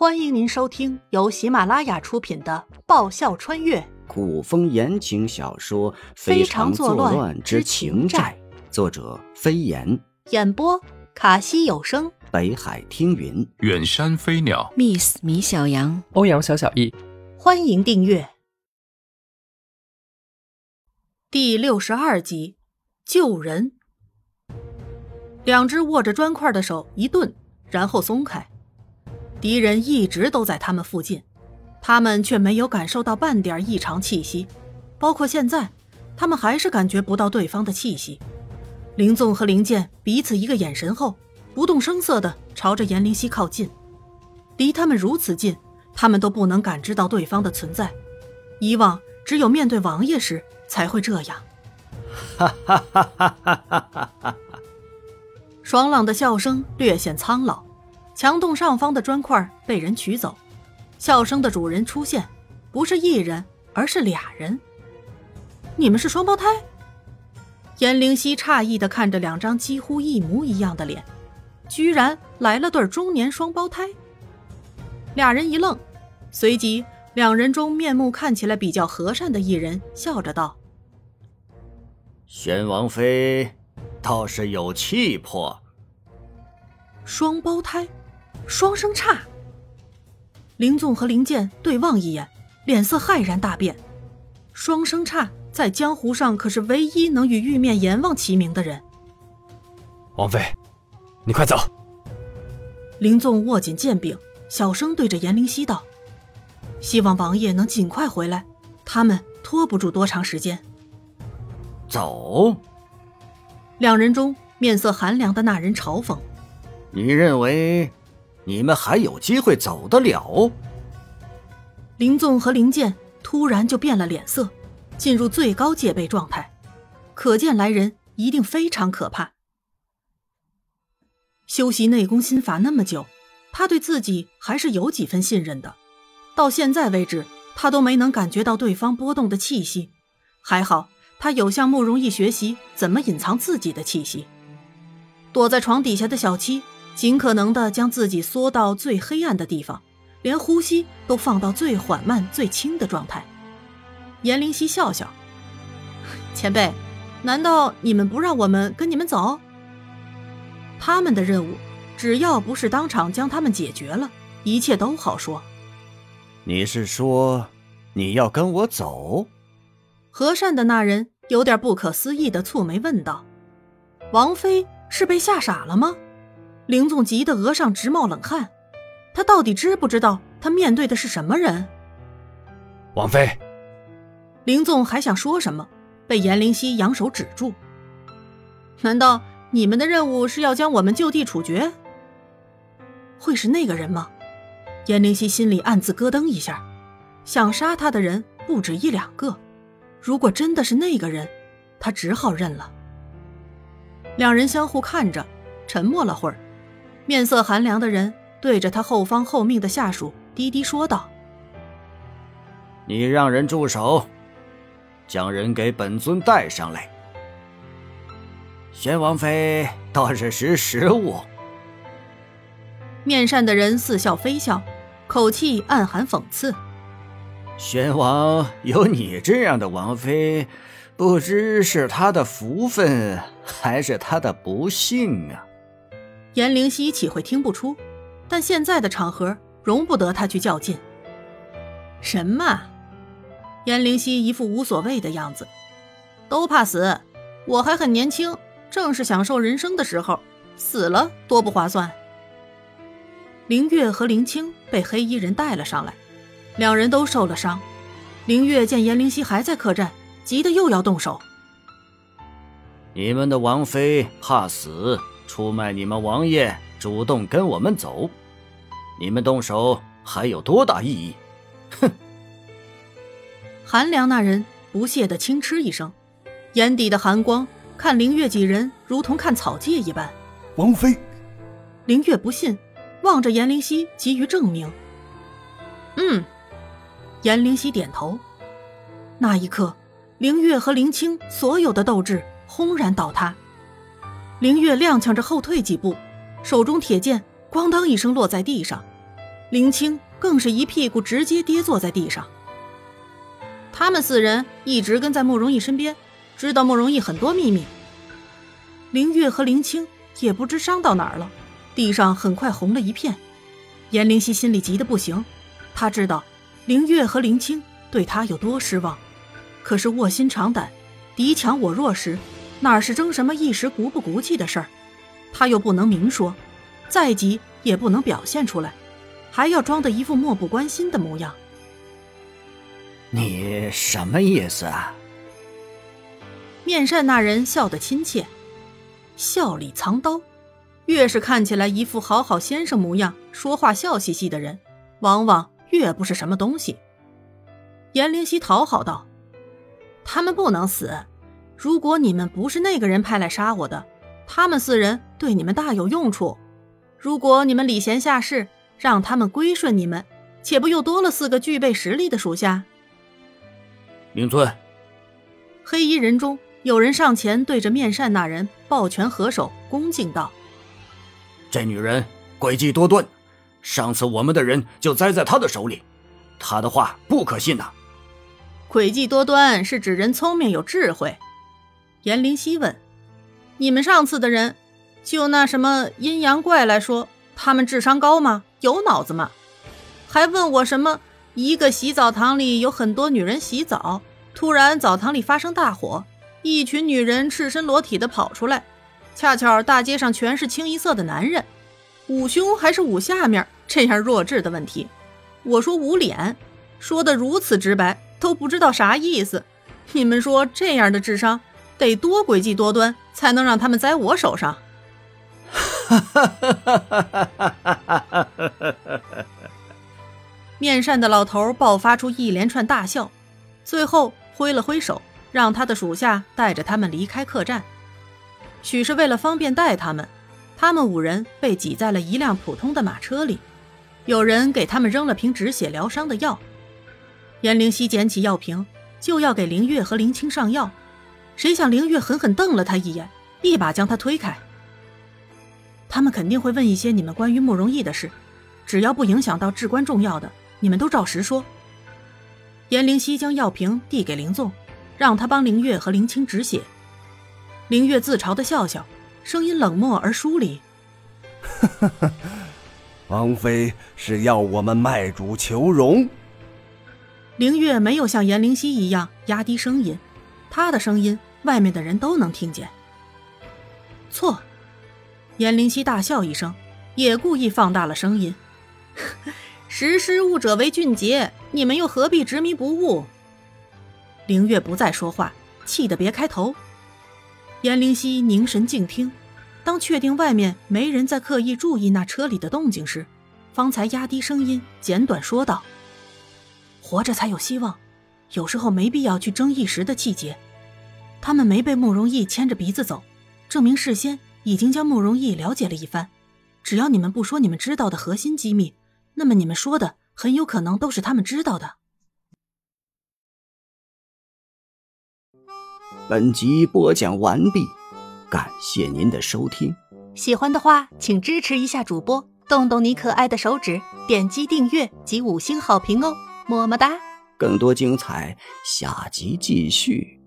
欢迎您收听由喜马拉雅出品的《爆笑穿越。古风言情小说《非常作乱之情债》，作者飞檐，演播卡西有声，北海听云，远山飞鸟，Miss 米小羊，欧阳小小易，欢迎订阅。第六十二集。救人。两只握着砖块的手一顿，然后松开。敌人一直都在他们附近，他们却没有感受到半点异常气息，包括现在，他们还是感觉不到对方的气息。林纵和林剑彼此一个眼神后，不动声色地朝着严灵犀靠近，离他们如此近，他们都不能感知到对方的存在。以往只有面对王爷时才会这样。哈哈哈哈哈哈哈！爽朗的笑声略显苍老。墙洞上方的砖块被人取走，笑声的主人出现，不是一人，而是俩人。你们是双胞胎？颜灵犀诧异的看着两张几乎一模一样的脸，居然来了对中年双胞胎。俩人一愣，随即两人中面目看起来比较和善的一人笑着道：“宣王妃倒是有气魄。”双胞胎。双生叉。林纵和林剑对望一眼，脸色骇然大变。双生叉在江湖上可是唯一能与玉面阎王齐名的人。王妃，你快走！林纵握紧剑柄，小声对着颜灵犀道：“希望王爷能尽快回来，他们拖不住多长时间。”走。两人中面色寒凉的那人嘲讽：“你认为？”你们还有机会走得了？林纵和林剑突然就变了脸色，进入最高戒备状态，可见来人一定非常可怕。修习内功心法那么久，他对自己还是有几分信任的。到现在为止，他都没能感觉到对方波动的气息。还好，他有向慕容易学习怎么隐藏自己的气息。躲在床底下的小七。尽可能的将自己缩到最黑暗的地方，连呼吸都放到最缓慢、最轻的状态。颜灵犀笑笑：“前辈，难道你们不让我们跟你们走？他们的任务，只要不是当场将他们解决了，一切都好说。”你是说你要跟我走？和善的那人有点不可思议的蹙眉问道：“王妃是被吓傻了吗？”林纵急得额上直冒冷汗，他到底知不知道他面对的是什么人？王妃，林纵还想说什么，被严灵犀扬手止住。难道你们的任务是要将我们就地处决？会是那个人吗？严灵犀心里暗自咯噔一下，想杀他的人不止一两个。如果真的是那个人，他只好认了。两人相互看着，沉默了会儿。面色寒凉的人对着他后方候命的下属低低说道：“你让人住手，将人给本尊带上来。”宣王妃倒是识时务。面善的人似笑非笑，口气暗含讽刺：“宣王有你这样的王妃，不知是他的福分还是他的不幸啊！”颜灵犀岂会听不出？但现在的场合容不得他去较劲。什么？颜灵犀一副无所谓的样子。都怕死，我还很年轻，正是享受人生的时候，死了多不划算。林月和林青被黑衣人带了上来，两人都受了伤。林月见颜灵犀还在客栈，急得又要动手。你们的王妃怕死。出卖你们王爷，主动跟我们走，你们动手还有多大意义？哼！韩良那人不屑的轻嗤一声，眼底的寒光看凌月几人如同看草芥一般。王妃，凌月不信，望着严灵犀急于证明。嗯，严灵犀点头。那一刻，凌月和林青所有的斗志轰然倒塌。凌月踉跄着后退几步，手中铁剑咣当一声落在地上。林青更是一屁股直接跌坐在地上。他们四人一直跟在慕容逸身边，知道慕容逸很多秘密。凌月和林青也不知伤到哪儿了，地上很快红了一片。颜灵溪心里急得不行，他知道凌月和林青对他有多失望，可是卧薪尝胆，敌强我弱时，哪是争什么一时骨不骨气的事儿？他又不能明说，再急也不能表现出来，还要装的一副漠不关心的模样。你什么意思啊？面善那人笑得亲切，笑里藏刀。越是看起来一副好好先生模样、说话笑嘻嘻的人，往往越不是什么东西。严灵溪讨好道：“他们不能死。如果你们不是那个人派来杀我的，他们四人对你们大有用处。如果你们礼贤下士，让他们归顺你们，且不又多了四个具备实力的属下？”灵尊，黑衣人中有人上前对着面善那人抱拳合手，恭敬道：“这女人诡计多端，上次我们的人就栽在她的手里，她的话不可信呐。”诡计多端是指人聪明有智慧。颜灵犀问：“你们上次的人，就那什么阴阳怪来说，他们智商高吗？有脑子吗？还问我什么？”一个洗澡堂里有很多女人洗澡，突然澡堂里发生大火，一群女人赤身裸体的跑出来，恰巧大街上全是清一色的男人，捂胸还是捂下面？这样弱智的问题，我说捂脸，说的如此直白，都不知道啥意思。你们说这样的智商得多诡计多端，才能让他们栽我手上？哈哈哈哈哈哈！面善的老头爆发出一连串大笑，最后挥了挥手，让他的属下带着他们离开客栈。许是为了方便带他们，他们五人被挤在了一辆普通的马车里。有人给他们扔了瓶止血疗伤的药。颜灵溪捡起药瓶，就要给林月和林青上药，谁想凌月狠狠瞪了他一眼，一把将他推开。他们肯定会问一些你们关于慕容逸的事，只要不影响到至关重要的。你们都照实说。颜灵溪将药瓶递给林纵，让他帮凌月和林青止血。凌月自嘲的笑笑，声音冷漠而疏离：“王妃是要我们卖主求荣。”凌月没有像颜灵溪一样压低声音，她的声音外面的人都能听见。错，颜灵溪大笑一声，也故意放大了声音。识时务者为俊杰，你们又何必执迷不悟？凌月不再说话，气得别开头。颜灵溪凝神静听，当确定外面没人在刻意注意那车里的动静时，方才压低声音，简短说道：“活着才有希望，有时候没必要去争一时的气节。他们没被慕容逸牵着鼻子走，证明事先已经将慕容逸了解了一番。只要你们不说你们知道的核心机密。”那么你们说的很有可能都是他们知道的。本集播讲完毕，感谢您的收听。喜欢的话，请支持一下主播，动动你可爱的手指，点击订阅及五星好评哦，么么哒！更多精彩，下集继续。